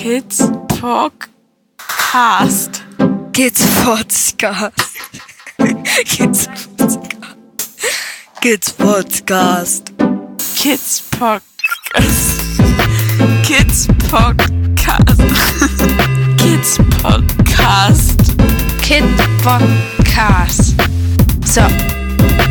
Kids Podcast. Kids Podcast. Kids Podcast. Kids Podcast. Kids Podcast. Kids Podcast. Kids Podcast. Kid Podcast. So.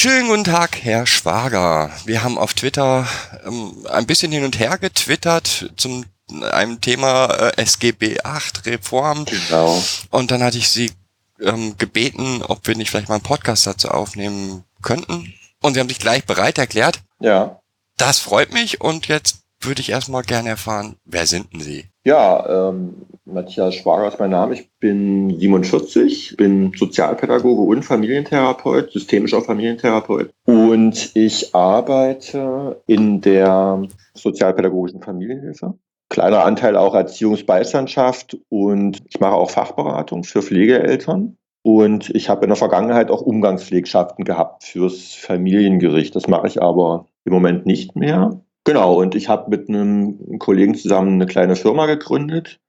Schönen guten Tag, Herr Schwager. Wir haben auf Twitter ähm, ein bisschen hin und her getwittert zum einem Thema äh, SGB 8 Reform. Genau. Und dann hatte ich Sie ähm, gebeten, ob wir nicht vielleicht mal einen Podcast dazu aufnehmen könnten. Und Sie haben sich gleich bereit erklärt. Ja. Das freut mich. Und jetzt würde ich erstmal gerne erfahren, wer sind denn Sie? Ja, ähm, Matthias Schwager ist mein Name. Ich bin 47, bin Sozialpädagoge und Familientherapeut, systemischer Familientherapeut. Und ich arbeite in der sozialpädagogischen Familienhilfe. Kleiner Anteil auch Erziehungsbeistandschaft und ich mache auch Fachberatung für Pflegeeltern. Und ich habe in der Vergangenheit auch Umgangspflegschaften gehabt fürs Familiengericht. Das mache ich aber im Moment nicht mehr. Genau, und ich habe mit einem Kollegen zusammen eine kleine Firma gegründet.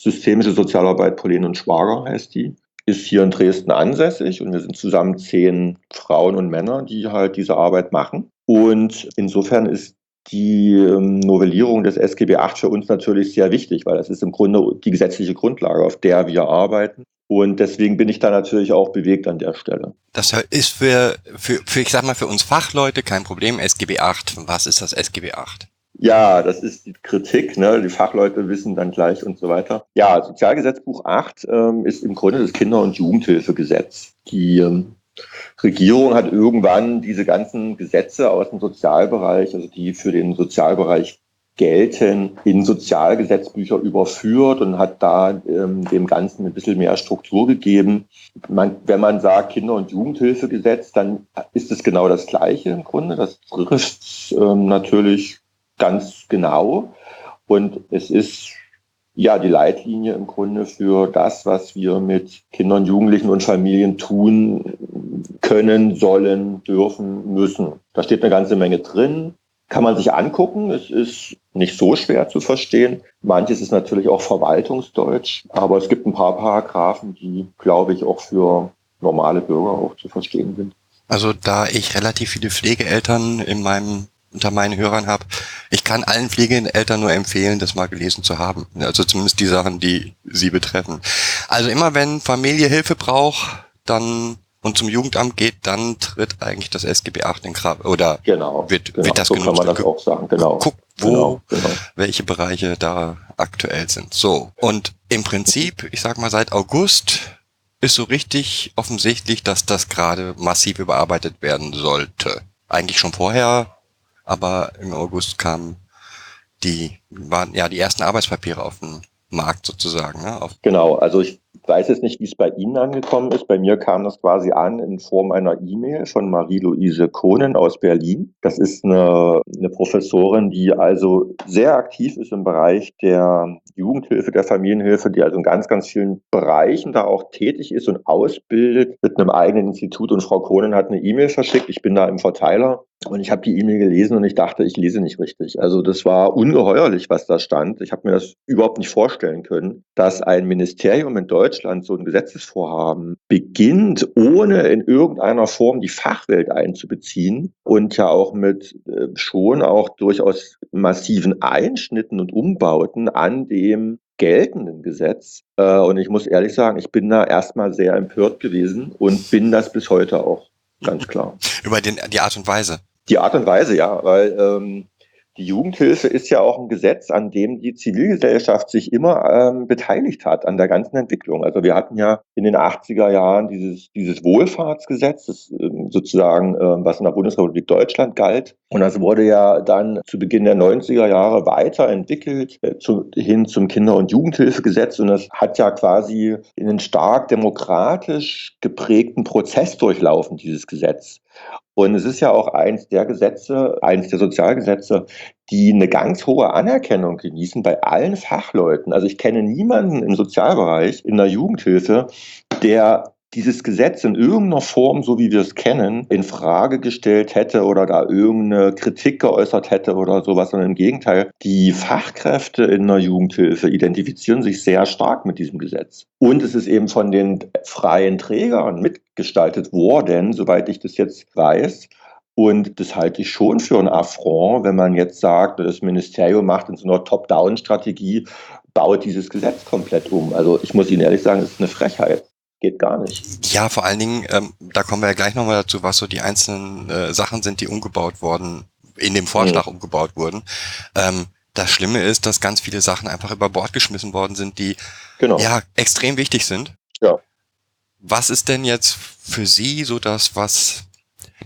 Systemische Sozialarbeit Pauline und Schwager heißt die. Ist hier in Dresden ansässig und wir sind zusammen zehn Frauen und Männer, die halt diese Arbeit machen. Und insofern ist die ähm, Novellierung des SGB VIII für uns natürlich sehr wichtig, weil das ist im Grunde die gesetzliche Grundlage, auf der wir arbeiten. Und deswegen bin ich da natürlich auch bewegt an der Stelle. Das ist für, für, für, ich sag mal, für uns Fachleute kein Problem. SGB 8. Was ist das SGB 8? Ja, das ist die Kritik. Ne? Die Fachleute wissen dann gleich und so weiter. Ja, Sozialgesetzbuch 8 ähm, ist im Grunde das Kinder- und Jugendhilfegesetz. Die ähm, Regierung hat irgendwann diese ganzen Gesetze aus dem Sozialbereich, also die für den Sozialbereich gelten, in Sozialgesetzbücher überführt und hat da ähm, dem Ganzen ein bisschen mehr Struktur gegeben. Man, wenn man sagt Kinder- und Jugendhilfegesetz, dann ist es genau das Gleiche im Grunde. Das trifft ähm, natürlich ganz genau. Und es ist ja die Leitlinie im Grunde für das, was wir mit Kindern, Jugendlichen und Familien tun können, sollen, dürfen, müssen. Da steht eine ganze Menge drin kann man sich angucken. Es ist nicht so schwer zu verstehen. Manches ist natürlich auch Verwaltungsdeutsch, aber es gibt ein paar Paragraphen, die, glaube ich, auch für normale Bürger auch zu verstehen sind. Also da ich relativ viele Pflegeeltern in meinem unter meinen Hörern habe, ich kann allen Pflegeeltern nur empfehlen, das mal gelesen zu haben. Also zumindest die Sachen, die sie betreffen. Also immer wenn Familie Hilfe braucht, dann und zum Jugendamt geht, dann tritt eigentlich das SGB 8 in Kraft oder genau, wird, genau, wird das so genutzt? kann man das auch sagen, genau. Guck, wo, genau, genau. welche Bereiche da aktuell sind. So. Und im Prinzip, ich sag mal, seit August ist so richtig offensichtlich, dass das gerade massiv überarbeitet werden sollte. Eigentlich schon vorher, aber im August kamen die, waren ja die ersten Arbeitspapiere auf den Markt sozusagen. Ne? Auf Genau, also ich weiß jetzt nicht, wie es bei Ihnen angekommen ist. Bei mir kam das quasi an in Form einer E-Mail von Marie-Louise Kohnen aus Berlin. Das ist eine, eine Professorin, die also sehr aktiv ist im Bereich der Jugendhilfe, der Familienhilfe, die also in ganz, ganz vielen Bereichen da auch tätig ist und ausbildet mit einem eigenen Institut. Und Frau Kohnen hat eine E-Mail verschickt. Ich bin da im Verteiler und ich habe die E-Mail gelesen und ich dachte, ich lese nicht richtig. Also das war ungeheuerlich, was da stand. Ich habe mir das überhaupt nicht vorstellen können, dass ein Ministerium in Deutschland so ein Gesetzesvorhaben beginnt, ohne in irgendeiner Form die Fachwelt einzubeziehen und ja auch mit äh, schon auch durchaus massiven Einschnitten und Umbauten an dem geltenden Gesetz. Äh, und ich muss ehrlich sagen, ich bin da erstmal sehr empört gewesen und bin das bis heute auch, ganz klar. über den, die Art und Weise. Die Art und Weise, ja, weil ähm, die Jugendhilfe ist ja auch ein Gesetz, an dem die Zivilgesellschaft sich immer ähm, beteiligt hat, an der ganzen Entwicklung. Also wir hatten ja in den 80er Jahren dieses, dieses Wohlfahrtsgesetz, das, ähm, sozusagen, ähm, was in der Bundesrepublik Deutschland galt. Und das wurde ja dann zu Beginn der 90er Jahre weiterentwickelt äh, zu, hin zum Kinder- und Jugendhilfegesetz. Und das hat ja quasi einen stark demokratisch geprägten Prozess durchlaufen, dieses Gesetz. Und es ist ja auch eins der Gesetze, eins der Sozialgesetze, die eine ganz hohe Anerkennung genießen bei allen Fachleuten. Also ich kenne niemanden im Sozialbereich, in der Jugendhilfe, der dieses Gesetz in irgendeiner Form, so wie wir es kennen, in Frage gestellt hätte oder da irgendeine Kritik geäußert hätte oder sowas, sondern im Gegenteil, die Fachkräfte in der Jugendhilfe identifizieren sich sehr stark mit diesem Gesetz. Und es ist eben von den freien Trägern mitgestaltet worden, soweit ich das jetzt weiß. Und das halte ich schon für ein Affront, wenn man jetzt sagt, das Ministerium macht in so einer Top-Down-Strategie, baut dieses Gesetz komplett um. Also ich muss Ihnen ehrlich sagen, das ist eine Frechheit geht gar nicht. Ja, vor allen Dingen, ähm, da kommen wir ja gleich nochmal dazu, was so die einzelnen äh, Sachen sind, die umgebaut worden, in dem Vorschlag mhm. umgebaut wurden. Ähm, das Schlimme ist, dass ganz viele Sachen einfach über Bord geschmissen worden sind, die genau. ja extrem wichtig sind. Ja. Was ist denn jetzt für Sie so das, was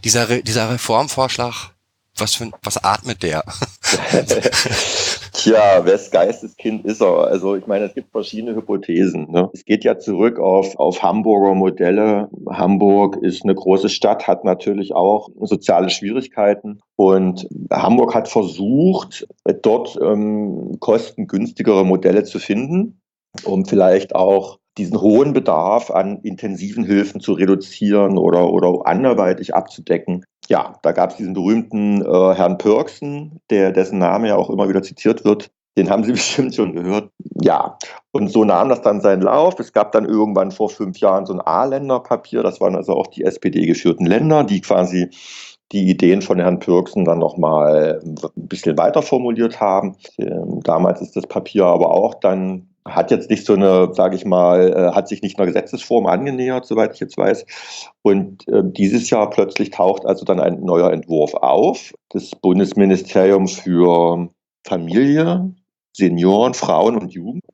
dieser, Re dieser Reformvorschlag, was für was atmet der? Tja, wes Geisteskind ist er? Also ich meine, es gibt verschiedene Hypothesen. Ne? Es geht ja zurück auf, auf Hamburger Modelle. Hamburg ist eine große Stadt, hat natürlich auch soziale Schwierigkeiten. Und Hamburg hat versucht, dort ähm, kostengünstigere Modelle zu finden, um vielleicht auch diesen hohen Bedarf an intensiven Hilfen zu reduzieren oder, oder anderweitig abzudecken. Ja, da gab es diesen berühmten äh, Herrn Pörksen, der, dessen Name ja auch immer wieder zitiert wird. Den haben Sie bestimmt schon gehört. Ja, und so nahm das dann seinen Lauf. Es gab dann irgendwann vor fünf Jahren so ein A-Länder-Papier. Das waren also auch die SPD-geführten Länder, die quasi die Ideen von Herrn Pürksen dann nochmal ein bisschen weiter formuliert haben. Ähm, damals ist das Papier aber auch dann hat jetzt nicht so eine, sage ich mal, äh, hat sich nicht einer Gesetzesform angenähert, soweit ich jetzt weiß. Und äh, dieses Jahr plötzlich taucht also dann ein neuer Entwurf auf. Das Bundesministerium für Familie, Senioren, Frauen und Jugend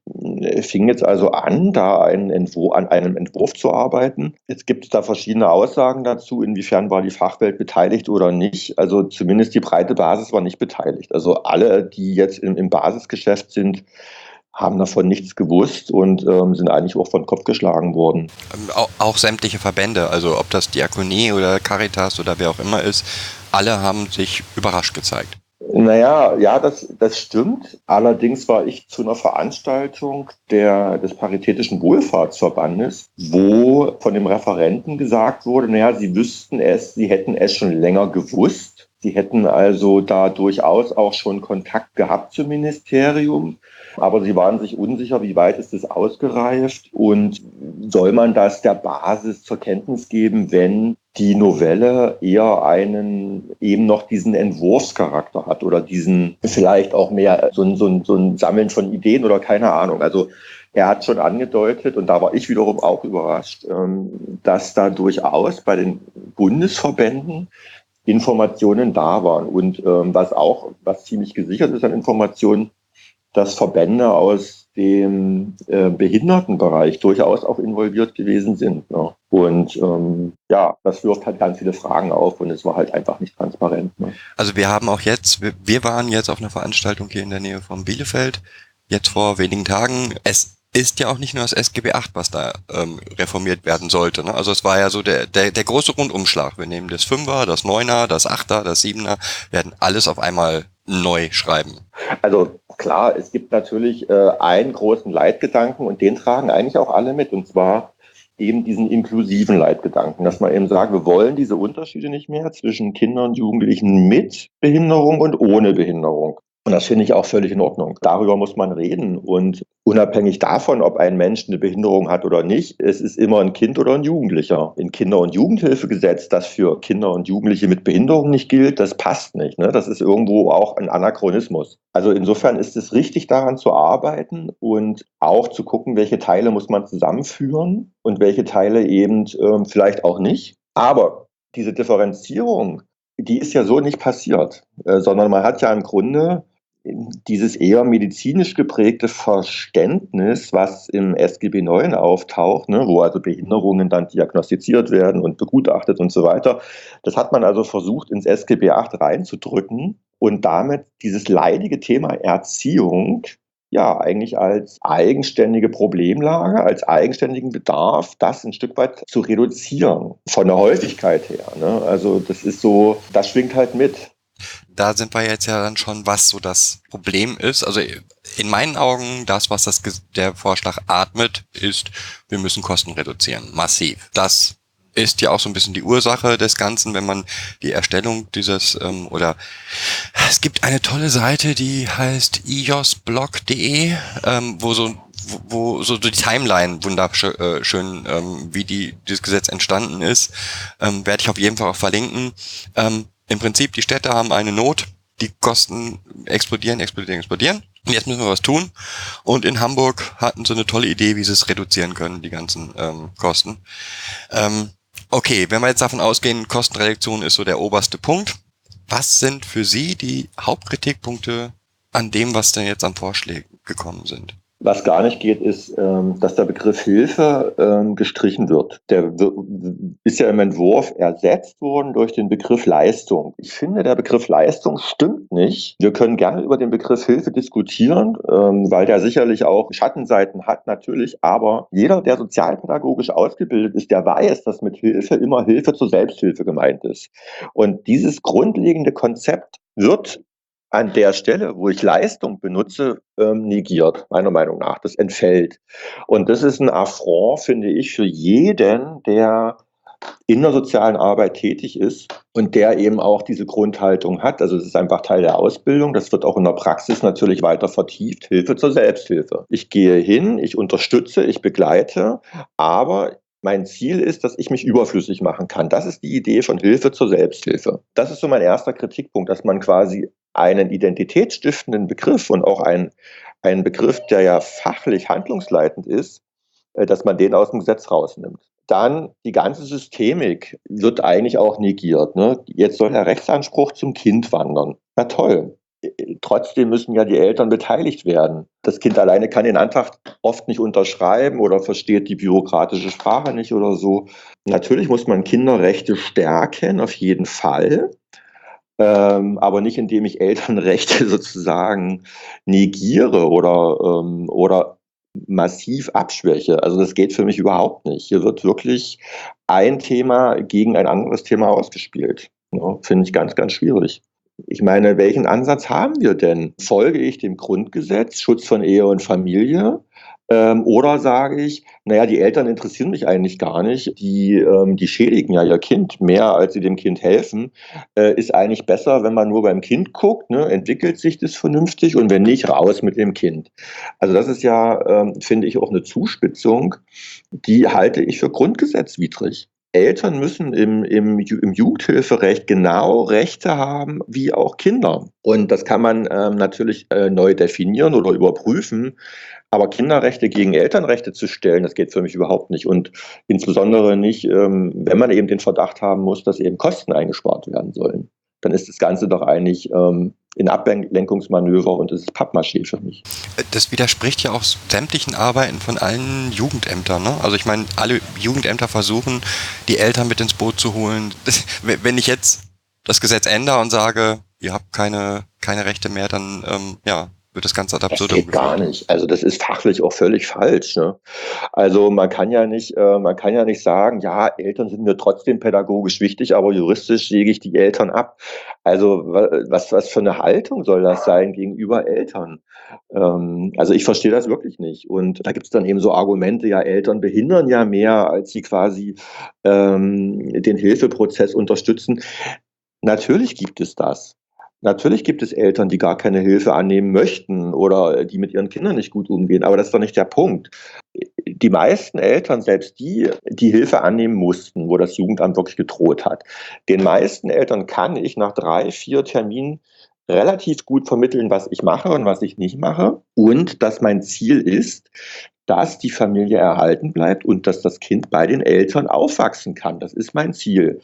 äh, fing jetzt also an, da einen Entwurf, an einem Entwurf zu arbeiten. Jetzt gibt es da verschiedene Aussagen dazu, inwiefern war die Fachwelt beteiligt oder nicht. Also zumindest die breite Basis war nicht beteiligt. Also alle, die jetzt im, im Basisgeschäft sind, haben davon nichts gewusst und ähm, sind eigentlich auch von Kopf geschlagen worden. Ähm, auch, auch, sämtliche Verbände, also ob das Diakonie oder Caritas oder wer auch immer ist, alle haben sich überrascht gezeigt. Naja, ja, das, das stimmt. Allerdings war ich zu einer Veranstaltung der, des Paritätischen Wohlfahrtsverbandes, wo von dem Referenten gesagt wurde, naja, sie wüssten es, sie hätten es schon länger gewusst. Sie hätten also da durchaus auch schon Kontakt gehabt zum Ministerium. Aber sie waren sich unsicher, wie weit ist es ausgereift und soll man das der Basis zur Kenntnis geben, wenn die Novelle eher einen eben noch diesen Entwurfscharakter hat oder diesen vielleicht auch mehr so ein, so ein, so ein Sammeln von Ideen oder keine Ahnung. Also er hat schon angedeutet, und da war ich wiederum auch überrascht, ähm, dass da durchaus bei den Bundesverbänden Informationen da waren. Und ähm, was auch, was ziemlich gesichert ist an Informationen, dass Verbände aus dem äh, Behindertenbereich durchaus auch involviert gewesen sind. Ne? Und ähm, ja, das wirft halt ganz viele Fragen auf und es war halt einfach nicht transparent. Ne? Also wir haben auch jetzt, wir, waren jetzt auf einer Veranstaltung hier in der Nähe von Bielefeld, jetzt vor wenigen Tagen. Es ist ja auch nicht nur das SGB 8, was da ähm, reformiert werden sollte. Ne? Also es war ja so der, der, der große Rundumschlag. Wir nehmen das Fünfer, das Neuner, das Achter, das Siebener, werden alles auf einmal neu schreiben. Also klar, es gibt natürlich äh, einen großen Leitgedanken und den tragen eigentlich auch alle mit. Und zwar eben diesen inklusiven Leitgedanken, dass man eben sagt, wir wollen diese Unterschiede nicht mehr zwischen Kindern und Jugendlichen mit Behinderung und ohne Behinderung. Und das finde ich auch völlig in Ordnung. Darüber muss man reden. Und unabhängig davon, ob ein Mensch eine Behinderung hat oder nicht, es ist immer ein Kind oder ein Jugendlicher. In Kinder- und Jugendhilfegesetz, das für Kinder und Jugendliche mit Behinderung nicht gilt, das passt nicht. Ne? Das ist irgendwo auch ein Anachronismus. Also insofern ist es richtig, daran zu arbeiten und auch zu gucken, welche Teile muss man zusammenführen und welche Teile eben ähm, vielleicht auch nicht. Aber diese Differenzierung, die ist ja so nicht passiert, äh, sondern man hat ja im Grunde dieses eher medizinisch geprägte Verständnis, was im SGB 9 auftaucht, ne, wo also Behinderungen dann diagnostiziert werden und begutachtet und so weiter, das hat man also versucht ins SGB 8 reinzudrücken und damit dieses leidige Thema Erziehung ja eigentlich als eigenständige Problemlage, als eigenständigen Bedarf, das ein Stück weit zu reduzieren von der Häufigkeit her. Ne? Also das ist so, das schwingt halt mit da sind wir jetzt ja dann schon, was so das Problem ist. Also in meinen Augen, das, was das, der Vorschlag atmet, ist, wir müssen Kosten reduzieren. Massiv. Das ist ja auch so ein bisschen die Ursache des Ganzen, wenn man die Erstellung dieses ähm, oder es gibt eine tolle Seite, die heißt iosblog.de, ähm, wo so wo, wo so die Timeline wunderschön, äh, schön, ähm, wie die dieses Gesetz entstanden ist, ähm, werde ich auf jeden Fall auch verlinken. Ähm, Im Prinzip die Städte haben eine Not, die Kosten explodieren, explodieren, explodieren. Und jetzt müssen wir was tun. Und in Hamburg hatten sie eine tolle Idee, wie sie es reduzieren können, die ganzen ähm, Kosten. Ähm, Okay, wenn wir jetzt davon ausgehen, Kostenreduktion ist so der oberste Punkt. Was sind für Sie die Hauptkritikpunkte an dem, was denn jetzt an Vorschlägen gekommen sind? Was gar nicht geht, ist, ähm, dass der Begriff Hilfe ähm, gestrichen wird. Der ist ja im Entwurf ersetzt worden durch den Begriff Leistung. Ich finde, der Begriff Leistung stimmt nicht. Wir können gerne über den Begriff Hilfe diskutieren, ähm, weil der sicherlich auch Schattenseiten hat, natürlich. Aber jeder, der sozialpädagogisch ausgebildet ist, der weiß, dass mit Hilfe immer Hilfe zur Selbsthilfe gemeint ist. Und dieses grundlegende Konzept wird an der Stelle, wo ich Leistung benutze, ähm, negiert, meiner Meinung nach. Das entfällt. Und das ist ein Affront, finde ich, für jeden, der in der sozialen Arbeit tätig ist und der eben auch diese Grundhaltung hat. Also es ist einfach Teil der Ausbildung. Das wird auch in der Praxis natürlich weiter vertieft. Hilfe zur Selbsthilfe. Ich gehe hin, ich unterstütze, ich begleite, aber mein Ziel ist, dass ich mich überflüssig machen kann. Das ist die Idee von Hilfe zur Selbsthilfe. Das ist so mein erster Kritikpunkt, dass man quasi einen identitätsstiftenden Begriff und auch einen, einen Begriff, der ja fachlich handlungsleitend ist, äh, dass man den aus dem Gesetz rausnimmt. Dann die ganze Systemik wird eigentlich auch negiert. Ne? Jetzt soll der Rechtsanspruch zum Kind wandern. Na toll. Trotzdem müssen ja die Eltern beteiligt werden. Das Kind alleine kann den Antrag oft nicht unterschreiben oder versteht die bürokratische Sprache nicht oder so. Natürlich muss man Kinderrechte stärken, auf jeden Fall ähm, aber nicht indem ich Elternrechte sozusagen negiere oder, ähm, oder massiv abschwäche. Also das geht für mich überhaupt nicht. Hier wird wirklich ein Thema gegen ein anderes Thema ausgespielt. Ja, Finde ich ganz, ganz schwierig. Ich meine, welchen Ansatz haben wir denn? Folge ich dem Grundgesetz, Schutz von Ehe und Familie? Ähm, oder sage ich, naja, die Eltern interessieren mich eigentlich gar nicht. Die, ähm, die schädigen ja ihr Kind mehr, als sie dem Kind helfen. Äh, ist eigentlich besser, wenn man nur beim Kind guckt, ne? entwickelt sich das vernünftig und wenn nicht, raus mit dem Kind. Also das ist ja, ähm, finde ich, auch eine Zuspitzung, die halte ich für grundgesetzwidrig. Eltern müssen im, im, im Jugendhilferecht genau Rechte haben wie auch Kinder. Und das kann man ähm, natürlich äh, neu definieren oder überprüfen. Aber Kinderrechte gegen Elternrechte zu stellen, das geht für mich überhaupt nicht. Und insbesondere nicht, ähm, wenn man eben den Verdacht haben muss, dass eben Kosten eingespart werden sollen. Dann ist das Ganze doch eigentlich ähm, in Ablenkungsmanöver und es ist Pappmaché für mich. Das widerspricht ja auch sämtlichen Arbeiten von allen Jugendämtern. Ne? Also ich meine, alle Jugendämter versuchen, die Eltern mit ins Boot zu holen. Wenn ich jetzt das Gesetz ändere und sage, ihr habt keine, keine Rechte mehr, dann ähm, ja, wird das Ganze ad absurdum Das geht gar nicht. Also das ist fachlich auch völlig falsch. Ne? Also man kann ja nicht, äh, man kann ja nicht sagen, ja, Eltern sind mir trotzdem pädagogisch wichtig, aber juristisch säge ich die Eltern ab. Also was, was für eine Haltung soll das sein gegenüber Eltern? Ähm, also ich verstehe das wirklich nicht. Und da gibt es dann eben so Argumente, ja, Eltern behindern ja mehr, als sie quasi ähm, den Hilfeprozess unterstützen. Natürlich gibt es das. Natürlich gibt es Eltern, die gar keine Hilfe annehmen möchten oder die mit ihren Kindern nicht gut umgehen, aber das ist doch nicht der Punkt. Die meisten Eltern, selbst die, die Hilfe annehmen mussten, wo das Jugendamt wirklich gedroht hat, den meisten Eltern kann ich nach drei, vier Terminen relativ gut vermitteln, was ich mache und was ich nicht mache und dass mein Ziel ist, dass die Familie erhalten bleibt und dass das Kind bei den Eltern aufwachsen kann. Das ist mein Ziel.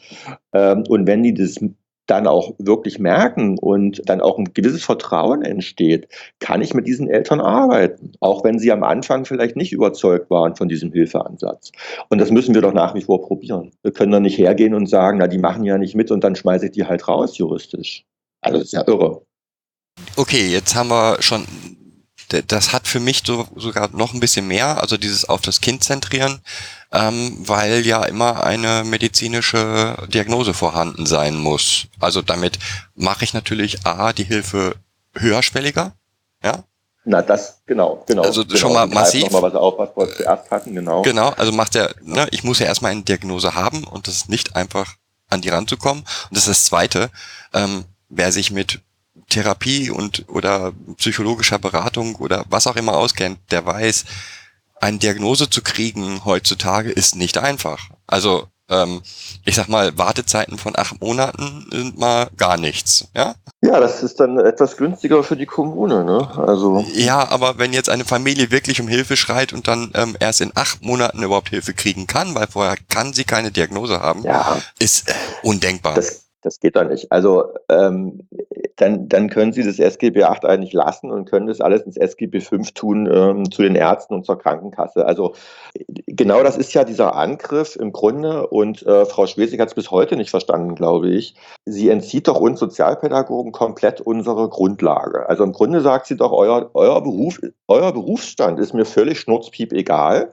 Ähm, und wenn die das dann auch wirklich merken und dann auch ein gewisses Vertrauen entsteht, kann ich mit diesen Eltern arbeiten, auch wenn sie am Anfang vielleicht nicht überzeugt waren von diesem Hilfeansatz. Und das müssen wir doch nach wie vor probieren. Wir können doch nicht hergehen und sagen, na, die machen ja nicht mit und dann schmeiße ich die halt raus juristisch. Also das ist ja irre. Okay, jetzt haben wir schon Das hat für mich so, sogar noch ein bisschen mehr, also dieses auf das Kind zentrieren, ähm, weil ja immer eine medizinische Diagnose vorhanden sein muss. Also damit mache ich natürlich A, die Hilfe höherschwelliger, ja, Na, das, genau, genau. Also genau. schon mal massiv. Mal was auf, was wir zuerst hatten, genau. Genau, also macht er, ne, ich muss ja erstmal eine Diagnose haben und das ist nicht einfach an die ranzukommen. Und das ist das Zweite, ähm, wer sich mit Therapie und oder psychologischer Beratung oder was auch immer auskennt, der weiß, eine Diagnose zu kriegen heutzutage ist nicht einfach. Also ähm, ich sag mal, Wartezeiten von acht Monaten sind mal gar nichts. Ja, Ja, das ist dann etwas günstiger für die Kommune, ne? Also, ja aber wenn jetzt eine Familie wirklich um Hilfe schreit und dann ähm, erst in acht Monaten überhaupt Hilfe kriegen kann, weil vorher kann sie keine Diagnose haben, ja, ist äh, undenkbar. das, das geht dann nicht. Also, ähm, dann, dann können Sie das SGB 8 eigentlich lassen und können das alles ins SGB 5 tun ähm, zu den Ärzten und zur Krankenkasse. Also genau das ist ja dieser Angriff im Grunde und äh, Frau Schwesig hat es bis heute nicht verstanden, glaube ich. Sie entzieht doch uns Sozialpädagogen komplett unsere Grundlage. Also im Grunde sagt sie doch, euer, euer, Beruf, euer Berufsstand ist mir völlig schnurzpiep egal.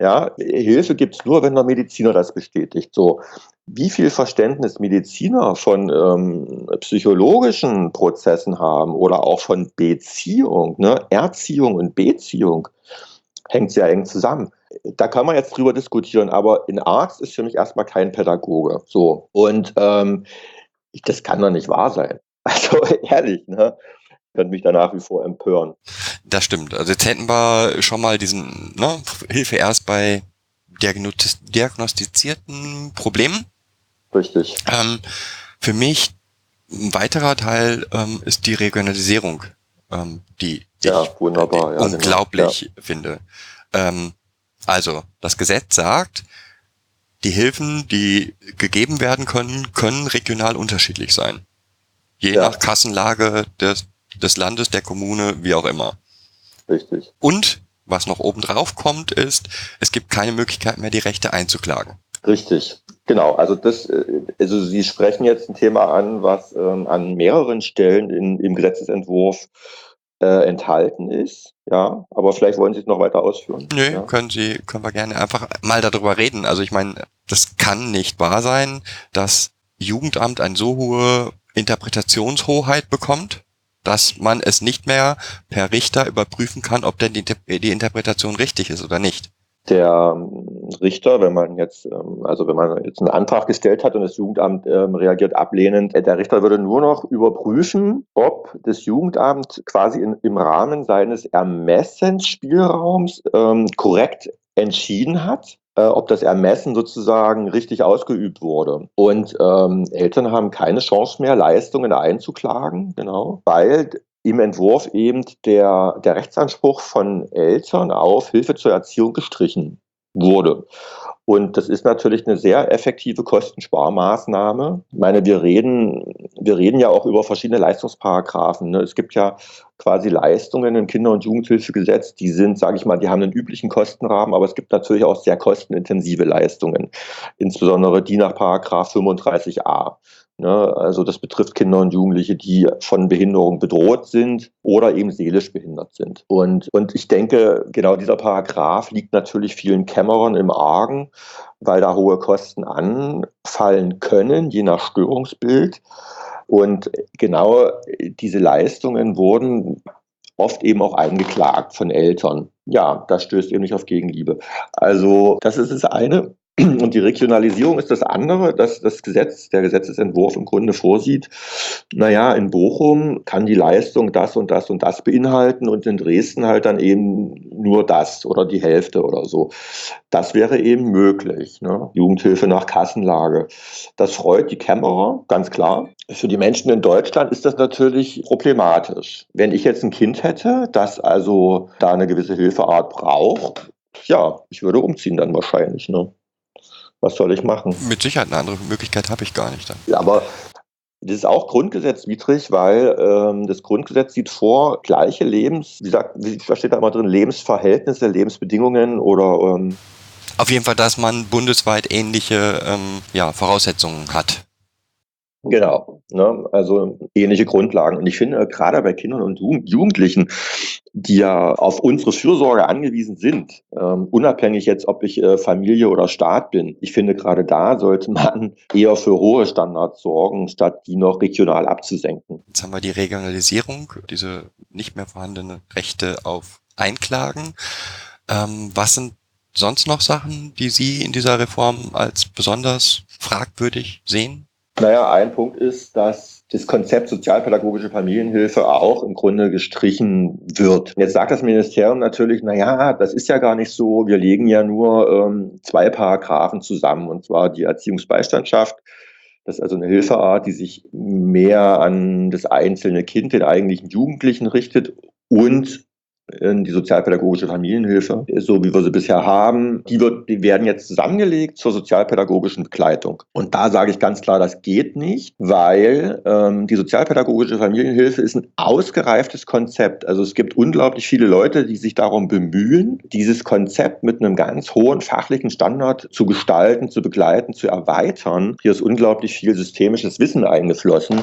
Ja, Hilfe gibt es nur, wenn der Mediziner das bestätigt. So, wie viel Verständnis Mediziner von ähm, psychologischen Prozessen haben oder auch von Beziehung, ne? Erziehung und Beziehung, hängt sehr eng zusammen. Da kann man jetzt drüber diskutieren, aber ein Arzt ist für mich erstmal kein Pädagoge. So. Und ähm, das kann doch nicht wahr sein. Also ehrlich, ne? Ich könnte mich da nach wie vor empören. Das stimmt. Also jetzt hätten wir schon mal diesen ne, Hilfe erst bei diagnostizierten Problemen. Richtig. Ähm, für mich ein weiterer Teil ähm, ist die Regionalisierung, ähm, die Ja, ich wunderbar. Ja, genau. unglaublich finde. Ähm, also, das Gesetz sagt, die Hilfen, die gegeben werden können, können regional unterschiedlich sein. Je Ja. nach Kassenlage des, des Landes, der Kommune, wie auch immer. Ja, richtig. Und was noch oben drauf kommt, ist, es gibt keine Möglichkeit mehr, die Rechte einzuklagen. Richtig, genau. Also das, äh, also Sie sprechen jetzt ein Thema an, was ähm, an mehreren Stellen in, im Gesetzesentwurf äh, enthalten ist. Ja, aber vielleicht wollen Sie es noch weiter ausführen. Nö, Ja. können Sie, können wir gerne einfach mal darüber reden. Also ich meine, das kann nicht wahr sein, dass Jugendamt eine so hohe Interpretationshoheit bekommt, dass man es nicht mehr per Richter überprüfen kann, ob denn die, die Interpretation richtig ist oder nicht. Der ähm, Richter, wenn man jetzt, ähm, also wenn man jetzt einen Antrag gestellt hat und das Jugendamt ähm, reagiert ablehnend, äh, der Richter würde nur noch überprüfen, ob das Jugendamt quasi in, im Rahmen seines Ermessensspielraums ähm, korrekt entschieden hat, äh, ob das Ermessen sozusagen richtig ausgeübt wurde. Und ähm, Eltern haben keine Chance mehr, Leistungen einzuklagen, genau, weil im Entwurf eben der, der Rechtsanspruch von Eltern auf Hilfe zur Erziehung gestrichen wurde. Und das ist natürlich eine sehr effektive Kostensparmaßnahme. Ich meine, wir reden, wir reden ja auch über verschiedene Leistungsparagraphen. Ne? Es gibt ja quasi Leistungen im Kinder- und Jugendhilfegesetz, die sind, sage ich mal, die haben einen üblichen Kostenrahmen, aber es gibt natürlich auch sehr kostenintensive Leistungen, insbesondere die nach Paragraph 35a. Ne, also das betrifft Kinder und Jugendliche, die von Behinderung bedroht sind oder eben seelisch behindert sind. Und, und ich denke, genau dieser Paragraph liegt natürlich vielen Kämmerern im Argen, weil da hohe Kosten anfallen können, je nach Störungsbild. Und genau diese Leistungen wurden oft eben auch eingeklagt von Eltern. Ja, das stößt eben nicht auf Gegenliebe. Also das ist das eine. Und die Regionalisierung ist das andere, dass das Gesetz, der Gesetzesentwurf im Grunde vorsieht, naja, in Bochum kann die Leistung das und das und das beinhalten und in Dresden halt dann eben nur das oder die Hälfte oder so. Das wäre eben möglich. Ne? Jugendhilfe nach Kassenlage. Das freut die Kämmerer, ganz klar. Für die Menschen in Deutschland ist das natürlich problematisch. Wenn ich jetzt ein Kind hätte, das also da eine gewisse Hilfeart braucht, ja, ich würde umziehen dann wahrscheinlich. Ne? Was soll ich machen? Mit Sicherheit eine andere Möglichkeit habe ich gar nicht dann. Ja, aber das ist auch grundgesetzwidrig, weil ähm, das Grundgesetz sieht vor, gleiche Lebens, wie sagt, wie was steht da immer drin, Lebensverhältnisse, Lebensbedingungen oder ähm, Auf jeden Fall, dass man bundesweit ähnliche ähm, ja, Voraussetzungen hat. Genau. Ne? Also ähnliche Grundlagen. Und ich finde, gerade bei Kindern und Jugendlichen, die ja auf unsere Fürsorge angewiesen sind, ähm, unabhängig jetzt, ob ich äh, Familie oder Staat bin, ich finde, gerade da sollte man eher für hohe Standards sorgen, statt die noch regional abzusenken. Jetzt haben wir die Regionalisierung, diese nicht mehr vorhandene Rechte auf Einklagen. Ähm, was sind sonst noch Sachen, die Sie in dieser Reform als besonders fragwürdig sehen? Naja, ein Punkt ist, dass das Konzept sozialpädagogische Familienhilfe auch im Grunde gestrichen wird. Jetzt sagt das Ministerium natürlich, na ja, das ist ja gar nicht so. Wir legen ja nur ähm, zwei Paragraphen zusammen, und zwar die Erziehungsbeistandschaft. Das ist also eine Hilfeart, die sich mehr an das einzelne Kind, den eigentlichen Jugendlichen richtet und die sozialpädagogische Familienhilfe, so wie wir sie bisher haben, die, wird, die werden jetzt zusammengelegt zur sozialpädagogischen Begleitung. Und da sage ich ganz klar, das geht nicht, weil ähm, die sozialpädagogische Familienhilfe ist ein ausgereiftes Konzept. Also es gibt unglaublich viele Leute, die sich darum bemühen, dieses Konzept mit einem ganz hohen fachlichen Standard zu gestalten, zu begleiten, zu erweitern. Hier ist unglaublich viel systemisches Wissen eingeflossen.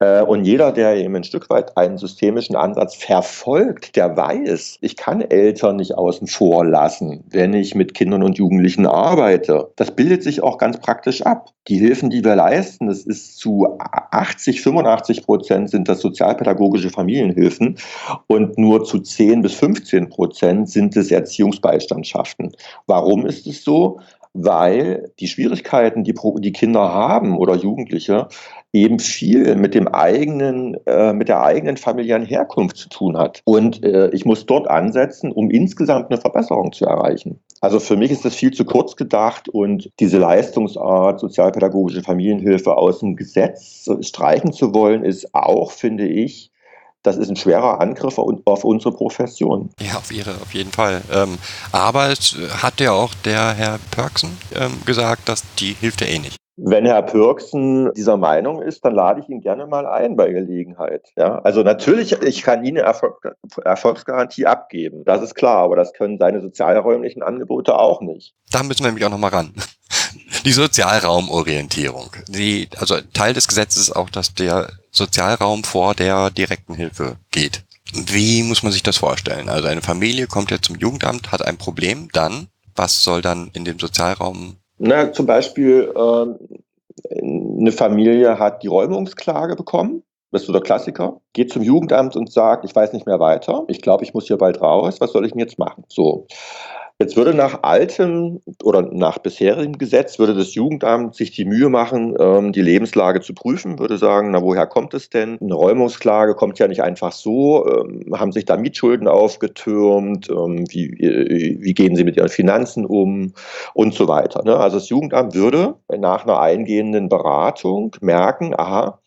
Äh, und jeder, der eben ein Stück weit einen systemischen Ansatz verfolgt, der weiß, ich kann Eltern nicht außen vor lassen, wenn ich mit Kindern und Jugendlichen arbeite. Das bildet sich auch ganz praktisch ab. Die Hilfen, die wir leisten, das ist zu 80, 85 Prozent sind das sozialpädagogische Familienhilfen und nur zu 10 bis 15 Prozent sind es Erziehungsbeistandschaften. Warum ist es so? weil die Schwierigkeiten, die die Kinder haben oder Jugendliche, eben viel mit dem eigenen, äh, mit der eigenen familiären Herkunft zu tun hat. Und äh, ich muss dort ansetzen, um insgesamt eine Verbesserung zu erreichen. Also für mich ist das viel zu kurz gedacht und diese Leistungsart sozialpädagogische Familienhilfe aus dem Gesetz streichen zu wollen, ist auch, finde ich, das ist ein schwerer Angriff auf unsere Profession. Ja, auf, ihre, auf jeden Fall. Ähm, aber es hat ja auch der Herr Pörksen ähm, gesagt, dass die hilft ja eh nicht. Wenn Herr Pürksen dieser Meinung ist, dann lade ich ihn gerne mal ein bei Gelegenheit. Ja, also natürlich, ich kann Ihnen eine Erfolg Erfolgsgarantie abgeben. Das ist klar, aber das können seine sozialräumlichen Angebote auch nicht. Da müssen wir nämlich auch nochmal ran. Die Sozialraumorientierung. Die, also Teil des Gesetzes ist auch, dass der Sozialraum vor der direkten Hilfe geht. Wie muss man sich das vorstellen? Also eine Familie kommt ja zum Jugendamt, hat ein Problem, dann, was soll dann in dem Sozialraum? Na, zum Beispiel, äh, eine Familie hat die Räumungsklage bekommen. Das ist so der Klassiker. Geht zum Jugendamt und sagt, ich weiß nicht mehr weiter. Ich glaube, ich muss hier bald raus. Was soll ich denn jetzt machen? So. Jetzt würde nach altem oder nach bisherigem Gesetz würde das Jugendamt sich die Mühe machen, ähm, die Lebenslage zu prüfen, würde sagen, na woher kommt es denn? Eine Räumungsklage kommt ja nicht einfach so. Ähm, haben sich da Mietschulden aufgetürmt? Ähm, wie, wie gehen Sie mit Ihren Finanzen um? Und so weiter. Ne? Also das Jugendamt würde nach einer eingehenden Beratung merken, aha,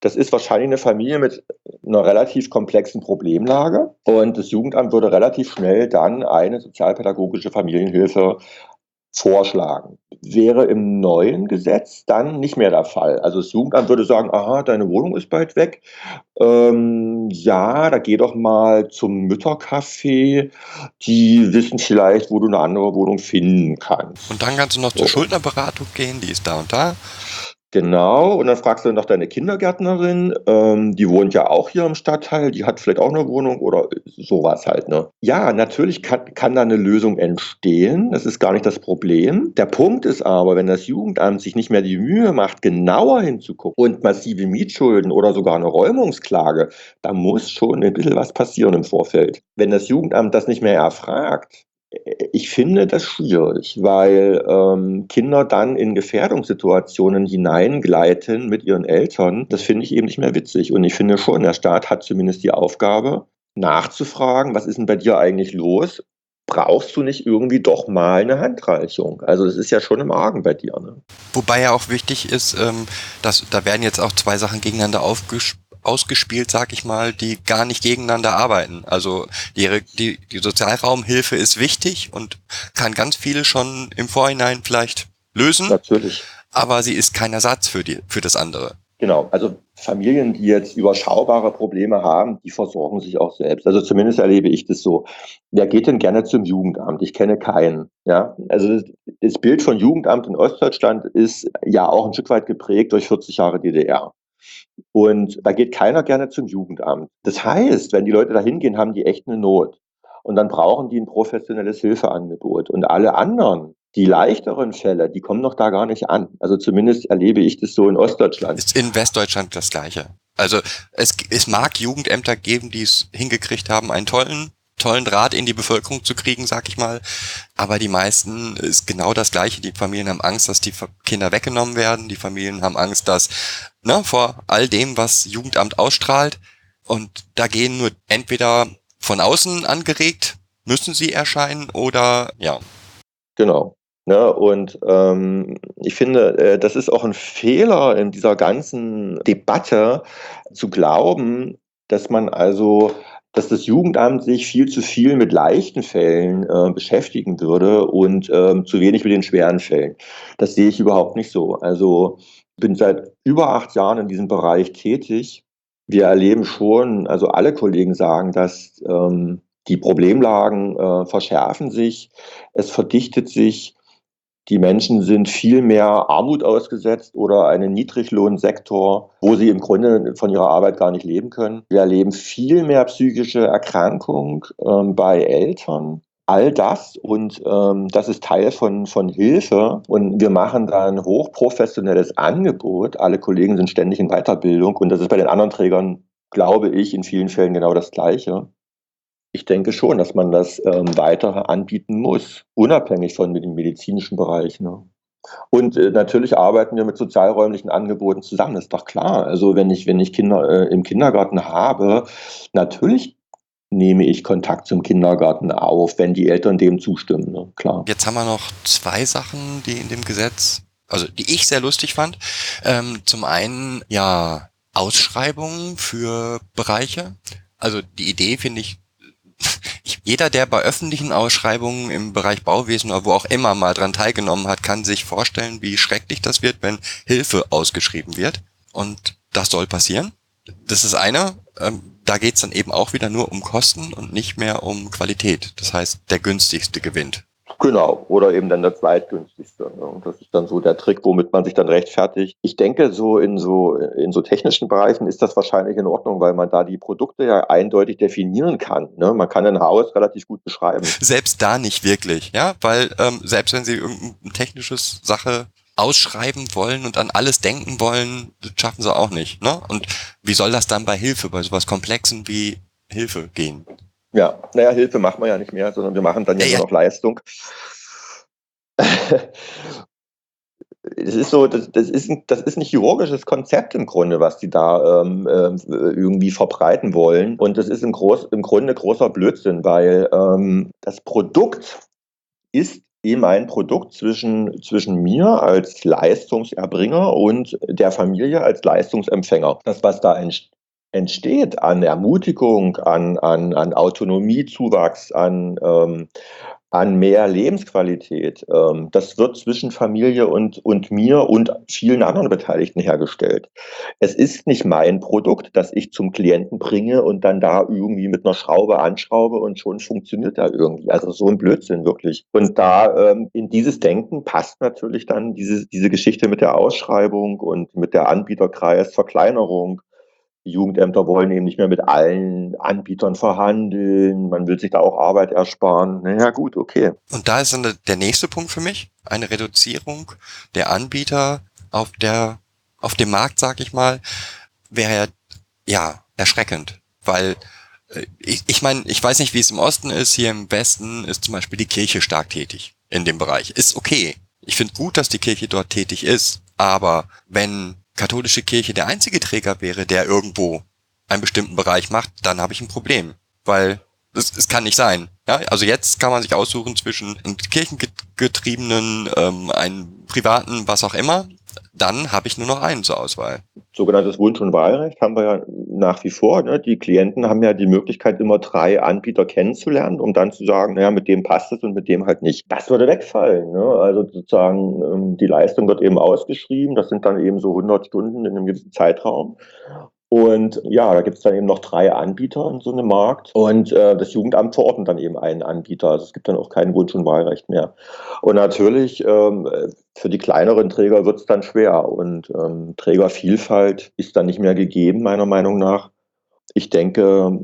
das ist wahrscheinlich eine Familie mit einer relativ komplexen Problemlage und das Jugendamt würde relativ schnell dann eine sozialpädagogische Familienhilfe vorschlagen. Wäre im neuen Gesetz dann nicht mehr der Fall. Also das Jugendamt würde sagen, aha, deine Wohnung ist bald weg. Ähm, ja, da geh doch mal zum Müttercafé. Die wissen vielleicht, wo du eine andere Wohnung finden kannst. Und dann kannst du noch zur Schuldnerberatung gehen, die ist da und da. Genau, und dann fragst du nach deiner Kindergärtnerin, ähm, die wohnt ja auch hier im Stadtteil, die hat vielleicht auch eine Wohnung oder sowas halt, ne? Ja, natürlich kann, kann da eine Lösung entstehen, das ist gar nicht das Problem. Der Punkt ist aber, wenn das Jugendamt sich nicht mehr die Mühe macht, genauer hinzugucken und massive Mietschulden oder sogar eine Räumungsklage, da muss schon ein bisschen was passieren im Vorfeld. Wenn das Jugendamt das nicht mehr erfragt, ich finde das schwierig, weil ähm, Kinder dann in Gefährdungssituationen hineingleiten mit ihren Eltern. Das finde ich eben nicht mehr witzig. Und ich finde schon, der Staat hat zumindest die Aufgabe, nachzufragen, was ist denn bei dir eigentlich los? Brauchst du nicht irgendwie doch mal eine Handreichung? Also das ist ja schon im Argen bei dir. Ne? Wobei ja auch wichtig ist, ähm, dass da werden jetzt auch zwei Sachen gegeneinander aufgespielt ausgespielt, sag ich mal, die gar nicht gegeneinander arbeiten. Also die, die, die Sozialraumhilfe ist wichtig und kann ganz viele schon im Vorhinein vielleicht lösen. Natürlich. Aber sie ist kein Ersatz für, die, für das andere. Genau, also Familien, die jetzt überschaubare Probleme haben, die versorgen sich auch selbst. Also zumindest erlebe ich das so. Wer geht denn gerne zum Jugendamt? Ich kenne keinen. Ja, also das Bild von Jugendamt in Ostdeutschland ist ja auch ein Stück weit geprägt durch 40 Jahre DDR. Und da geht keiner gerne zum Jugendamt. Das heißt, wenn die Leute da hingehen, haben die echt eine Not. Und dann brauchen die ein professionelles Hilfeangebot. Und alle anderen, die leichteren Fälle, die kommen noch da gar nicht an. Also zumindest erlebe ich das so in Ostdeutschland. Ist in Westdeutschland das Gleiche. Also es, es mag Jugendämter geben, die es hingekriegt haben, einen tollen tollen Draht in die Bevölkerung zu kriegen, sag ich mal. Aber die meisten ist genau das Gleiche. Die Familien haben Angst, dass die Kinder weggenommen werden. Die Familien haben Angst, dass ne, vor all dem, was Jugendamt ausstrahlt. Und da gehen nur entweder von außen angeregt, müssen sie erscheinen oder ja. Genau. Ne, und ähm, ich finde, äh, das ist auch ein Fehler in dieser ganzen Debatte zu glauben, dass man also dass das Jugendamt sich viel zu viel mit leichten Fällen äh, beschäftigen würde und ähm, zu wenig mit den schweren Fällen. Das sehe ich überhaupt nicht so. Also ich bin seit über acht Jahren in diesem Bereich tätig. Wir erleben schon, also alle Kollegen sagen, dass ähm, die Problemlagen äh, verschärfen sich, es verdichtet sich, die Menschen sind viel mehr Armut ausgesetzt oder einen Niedriglohnsektor, wo sie im Grunde von ihrer Arbeit gar nicht leben können. Wir erleben viel mehr psychische Erkrankung ähm, bei Eltern. All das und ähm, das ist Teil von, von Hilfe und wir machen da ein hochprofessionelles Angebot. Alle Kollegen sind ständig in Weiterbildung und das ist bei den anderen Trägern, glaube ich, in vielen Fällen genau das Gleiche. Ich denke schon, dass man das ähm, weiter anbieten muss, unabhängig von dem medizinischen Bereich. Ne? Und äh, natürlich arbeiten wir mit sozialräumlichen Angeboten zusammen, ist doch klar. Also wenn ich, wenn ich Kinder äh, im Kindergarten habe, natürlich nehme ich Kontakt zum Kindergarten auf, wenn die Eltern dem zustimmen, ne? klar. Jetzt haben wir noch zwei Sachen, die in dem Gesetz, also die ich sehr lustig fand. Ähm, zum einen, ja, Ausschreibungen für Bereiche. Also die Idee finde ich jeder, der bei öffentlichen Ausschreibungen im Bereich Bauwesen oder wo auch immer mal dran teilgenommen hat, kann sich vorstellen, wie schrecklich das wird, wenn Hilfe ausgeschrieben wird. Und das soll passieren. Das ist eine. Ähm, da geht's dann eben auch wieder nur um Kosten und nicht mehr um Qualität. Das heißt, der günstigste gewinnt. Genau, oder eben dann der zweitgünstigste. Und das ist dann so der Trick, womit man sich dann rechtfertigt. Ich denke, so in so in so technischen Bereichen ist das wahrscheinlich in Ordnung, weil man da die Produkte ja eindeutig definieren kann. Ne? Man kann ein Haus relativ gut beschreiben. Selbst da nicht wirklich, ja, weil ähm, selbst wenn Sie irgendeine technisches Sache ausschreiben wollen und an alles denken wollen, schaffen sie auch nicht. Ne? Und wie soll das dann bei Hilfe, bei sowas Komplexen wie Hilfe gehen? Ja, naja, Hilfe machen wir ja nicht mehr, sondern wir machen dann ja, ja. nur noch Leistung. es ist so, das, das, ist, das ist ein chirurgisches Konzept im Grunde, was die da ähm, äh, irgendwie verbreiten wollen. Und das ist im, Groß, im Grunde großer Blödsinn, weil ähm, das Produkt ist eben ein Produkt zwischen, zwischen mir als Leistungserbringer und der Familie als Leistungsempfänger. Das, was da entsteht, entsteht an Ermutigung, an, an, an Autonomiezuwachs, an, ähm, an mehr Lebensqualität, ähm, das wird zwischen Familie und, und mir und vielen anderen Beteiligten hergestellt. Es ist nicht mein Produkt, das ich zum Klienten bringe und dann da irgendwie mit einer Schraube anschraube und schon funktioniert da irgendwie. Also so ein Blödsinn wirklich. Und da ähm, in dieses Denken passt natürlich dann diese, diese Geschichte mit der Ausschreibung und mit der Anbieterkreisverkleinerung die Jugendämter wollen eben nicht mehr mit allen Anbietern verhandeln. Man will sich da auch Arbeit ersparen. Naja, gut, okay. Und da ist dann der nächste Punkt für mich. Eine Reduzierung der Anbieter auf der, auf dem Markt, sag ich mal, wäre ja erschreckend. Weil äh, ich, ich meine, ich weiß nicht, wie es im Osten ist. Hier im Westen ist zum Beispiel die Kirche stark tätig in dem Bereich. Ist okay. Ich finde gut, dass die Kirche dort tätig ist. Aber wenn katholische Kirche der einzige Träger wäre, der irgendwo einen bestimmten Bereich macht, dann habe ich ein Problem. Weil es, es kann nicht sein. Ja, also jetzt kann man sich aussuchen zwischen einem kirchengetriebenen, ähm, einem privaten, was auch immer. Dann habe ich nur noch einen zur Auswahl. Sogenanntes Wunsch- und Wahlrecht haben wir ja nach wie vor. Ne? Die Klienten haben ja die Möglichkeit, immer drei Anbieter kennenzulernen, um dann zu sagen, naja, mit dem passt es und mit dem halt nicht. Das würde wegfallen. Ne? Also sozusagen, ähm, die Leistung wird eben ausgeschrieben. Das sind dann eben so 100 Stunden in einem gewissen Zeitraum. Und ja, da gibt es dann eben noch drei Anbieter in so einem Markt. Und äh, das Jugendamt verordnet dann eben einen Anbieter. Also es gibt dann auch kein Wunsch- und Wahlrecht mehr. Und natürlich ähm, für die kleineren Träger wird es dann schwer. Und ähm, Trägervielfalt ist dann nicht mehr gegeben, meiner Meinung nach. Ich denke,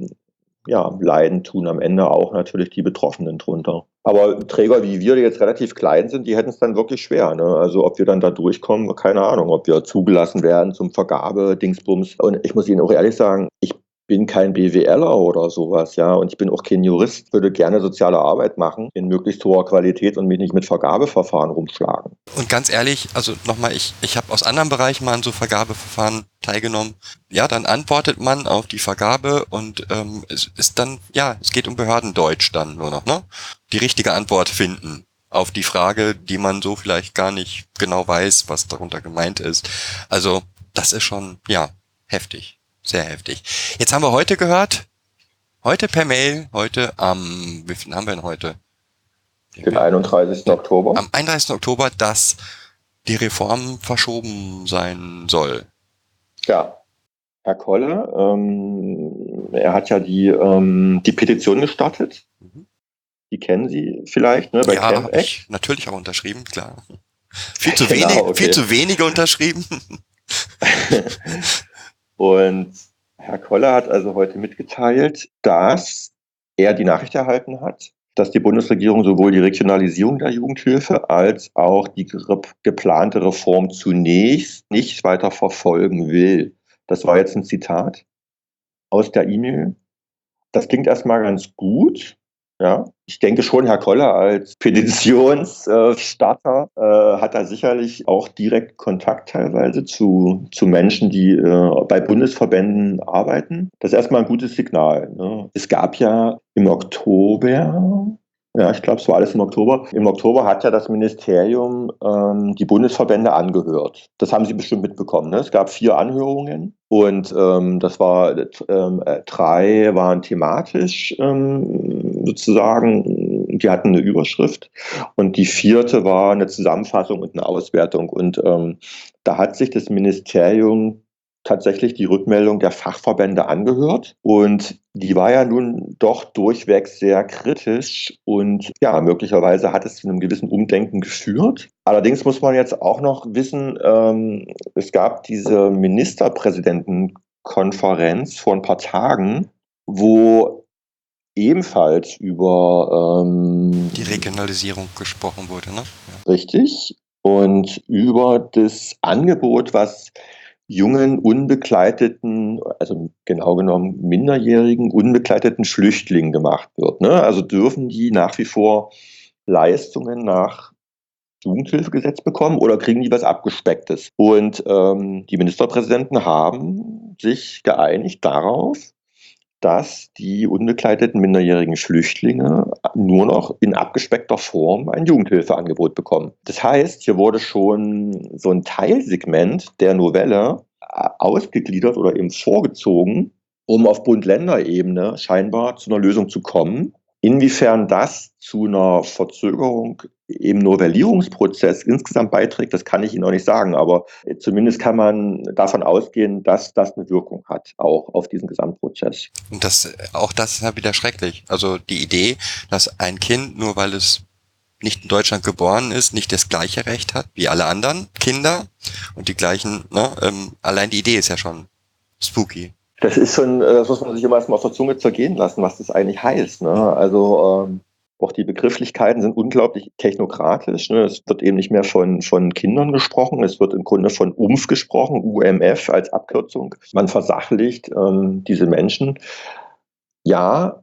ja, leiden tun am Ende auch natürlich die Betroffenen drunter. Aber Träger wie wir, die jetzt relativ klein sind, die hätten es dann wirklich schwer. Ne? Also ob wir dann da durchkommen, keine Ahnung, ob wir zugelassen werden zum Vergabe-Dingsbums. Und ich muss Ihnen auch ehrlich sagen, ich bin kein BWLer oder sowas, ja, und ich bin auch kein Jurist, würde gerne soziale Arbeit machen in möglichst hoher Qualität und mich nicht mit Vergabeverfahren rumschlagen. Und ganz ehrlich, also nochmal, ich, ich habe aus anderen Bereichen mal an so Vergabeverfahren teilgenommen. Ja, dann antwortet man auf die Vergabe und ähm, es ist dann, ja, es geht um Behördendeutsch dann nur noch, ne? Die richtige Antwort finden auf die Frage, die man so vielleicht gar nicht genau weiß, was darunter gemeint ist. Also, das ist schon, ja, heftig. Sehr heftig. Jetzt haben wir heute gehört, heute per Mail, heute am, wie viel haben wir denn heute? Den 31. Oktober. Am 31. Oktober, dass die Reform verschoben sein soll. Ja. Herr Kolle, ähm, er hat ja die, ähm, die Petition gestartet. Mhm. Die kennen Sie vielleicht, ne? Bei ja, habe ich natürlich auch unterschrieben, klar. Viel zu genau, wenig, okay. viel zu wenige unterschrieben. Und Herr Koller hat also heute mitgeteilt, dass er die Nachricht erhalten hat, dass die Bundesregierung sowohl die Regionalisierung der Jugendhilfe als auch die geplante Reform zunächst nicht weiter verfolgen will. Das war jetzt ein Zitat aus der E-Mail. Das klingt erstmal ganz gut. Ja, ich denke schon, Herr Koller als Petitionsstarter äh, hat da sicherlich auch direkt Kontakt teilweise zu, zu Menschen, die äh, bei Bundesverbänden arbeiten. Das ist erstmal ein gutes Signal. Ne? Es gab ja im Oktober ja, ich glaube, es war alles im Oktober. Im Oktober hat ja das Ministerium ähm, die Bundesverbände angehört. Das haben Sie bestimmt mitbekommen. Ne? Es gab vier Anhörungen und ähm, das war äh, drei waren thematisch ähm, sozusagen. Die hatten eine Überschrift und die vierte war eine Zusammenfassung und eine Auswertung. Und ähm, da hat sich das Ministerium tatsächlich die Rückmeldung der Fachverbände angehört und die war ja nun doch durchweg sehr kritisch und ja, möglicherweise hat es zu einem gewissen Umdenken geführt. Allerdings muss man jetzt auch noch wissen, ähm, es gab diese Ministerpräsidentenkonferenz vor ein paar Tagen, wo ebenfalls über ähm, die Regionalisierung gesprochen wurde, ne? Ja. Richtig. Und über das Angebot, was jungen, unbegleiteten, also genau genommen minderjährigen, unbegleiteten Flüchtlingen gemacht wird. Ne? Also dürfen die nach wie vor Leistungen nach Jugendhilfegesetz bekommen oder kriegen die was Abgespecktes? Und ähm, die Ministerpräsidenten haben sich geeinigt darauf, dass die unbegleiteten minderjährigen Flüchtlinge nur noch in abgespeckter Form ein Jugendhilfeangebot bekommen. Das heißt, hier wurde schon so ein Teilsegment der Novelle äh, ausgegliedert oder eben vorgezogen, um auf Bund-Länder-Ebene scheinbar zu einer Lösung zu kommen. Inwiefern das zu einer Verzögerung im Novellierungsprozess insgesamt beiträgt, das kann ich Ihnen noch nicht sagen, aber zumindest kann man davon ausgehen, dass das eine Wirkung hat, auch auf diesen Gesamtprozess. Und das, auch das ist ja wieder schrecklich. Also die Idee, dass ein Kind, nur weil es nicht in Deutschland geboren ist, nicht das gleiche Recht hat wie alle anderen Kinder und die gleichen, ne, ähm, allein die Idee ist ja schon spooky. Das ist schon, äh, das muss man sich immer erstmal auf der Zunge zergehen lassen, was das eigentlich heißt. Ne? Also ähm, auch die Begrifflichkeiten sind unglaublich technokratisch. Ne? Es wird eben nicht mehr von, von Kindern gesprochen, es wird im Grunde von UMF gesprochen, UMF als Abkürzung. Man versachlicht ähm, diese Menschen. Ja,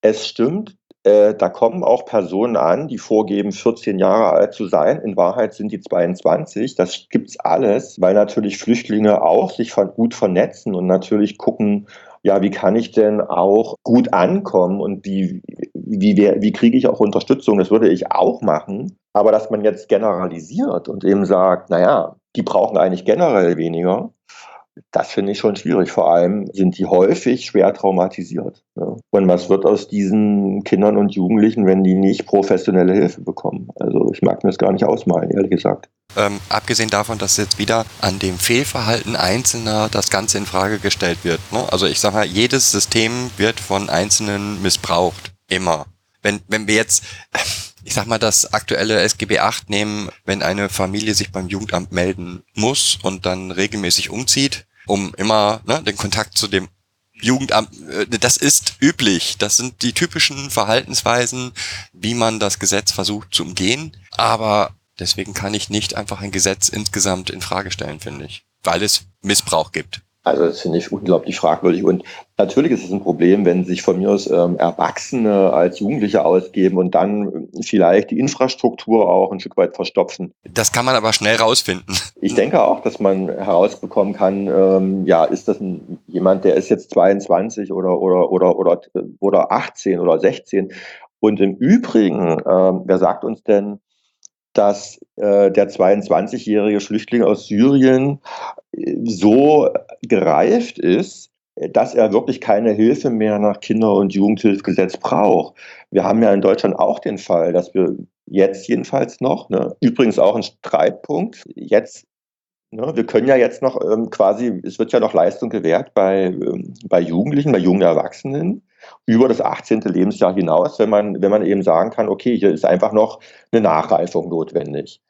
es stimmt, äh, da kommen auch Personen an, die vorgeben, 14 Jahre alt zu sein. In Wahrheit sind die 22. Das gibt's alles, weil natürlich Flüchtlinge auch sich von, gut vernetzen und natürlich gucken, ja, wie kann ich denn auch gut ankommen und wie, wie, wie, wie kriege ich auch Unterstützung? Das würde ich auch machen. Aber dass man jetzt generalisiert und eben sagt, naja, die brauchen eigentlich generell weniger, das finde ich schon schwierig. Vor allem sind die häufig schwer traumatisiert. Ne? Und was wird aus diesen Kindern und Jugendlichen, wenn die nicht professionelle Hilfe bekommen? Also ich mag mir das gar nicht ausmalen, ehrlich gesagt. Ähm, abgesehen davon, dass jetzt wieder an dem Fehlverhalten Einzelner das Ganze in Frage gestellt wird. Ne? Also ich sage mal, jedes System wird von Einzelnen missbraucht. Immer. Wenn, wenn wir jetzt, ich sag mal, das aktuelle SGB 8 nehmen, wenn eine Familie sich beim Jugendamt melden muss und dann regelmäßig umzieht, um immer ne, den Kontakt zu dem Jugendamt, äh, das ist üblich. Das sind die typischen Verhaltensweisen, wie man das Gesetz versucht zu umgehen. Aber deswegen kann ich nicht einfach ein Gesetz insgesamt in Frage stellen, finde ich. Weil es Missbrauch gibt. Also das finde ich unglaublich fragwürdig. Und natürlich ist es ein Problem, wenn sich von mir aus ähm, Erwachsene als Jugendliche ausgeben und dann vielleicht die Infrastruktur auch ein Stück weit verstopfen. Das kann man aber schnell rausfinden. Ich denke auch, dass man herausbekommen kann, ähm, ja, ist das ein, jemand, der ist jetzt 22 oder, oder, oder, oder, oder 18 oder 16. Und im Übrigen, ähm, wer sagt uns denn, dass äh, der 22-jährige Flüchtling aus Syrien äh, so gereift ist, dass er wirklich keine Hilfe mehr nach Kinder- und Jugendhilfgesetz braucht. Wir haben ja in Deutschland auch den Fall, dass wir jetzt jedenfalls noch, ne, übrigens auch ein Streitpunkt, jetzt Ne, wir können ja jetzt noch ähm, quasi, es wird ja noch Leistung gewährt bei, ähm, bei Jugendlichen, bei jungen Erwachsenen über das 18. Lebensjahr hinaus, wenn man, wenn man eben sagen kann, okay, hier ist einfach noch eine Nachreifung notwendig.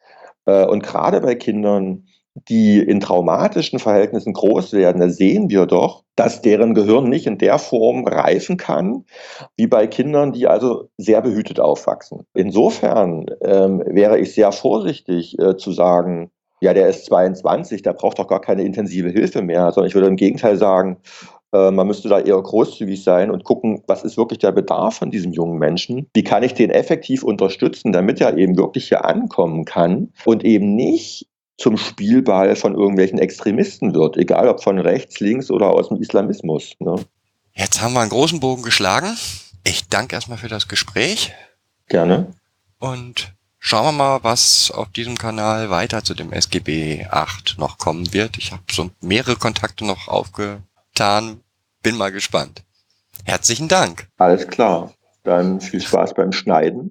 Äh, und gerade bei Kindern, die in traumatischen Verhältnissen groß werden, da sehen wir doch, dass deren Gehirn nicht in der Form reifen kann, wie bei Kindern, die also sehr behütet aufwachsen. Insofern ähm, wäre ich sehr vorsichtig äh, zu sagen, ja, der ist 22, der braucht doch gar keine intensive Hilfe mehr, sondern ich würde im Gegenteil sagen, äh, man müsste da eher großzügig sein und gucken, was ist wirklich der Bedarf von diesem jungen Menschen? Wie kann ich den effektiv unterstützen, damit er eben wirklich hier ankommen kann und eben nicht zum Spielball von irgendwelchen Extremisten wird, egal ob von rechts, links oder aus dem Islamismus. Ne? Jetzt haben wir einen großen Bogen geschlagen. Ich danke erstmal für das Gespräch. Gerne. Und Schauen wir mal, was auf diesem Kanal weiter zu dem SGB 8 noch kommen wird. Ich habe so mehrere Kontakte noch aufgetan. Bin mal gespannt. Herzlichen Dank. Alles klar. Dann viel Spaß beim Schneiden.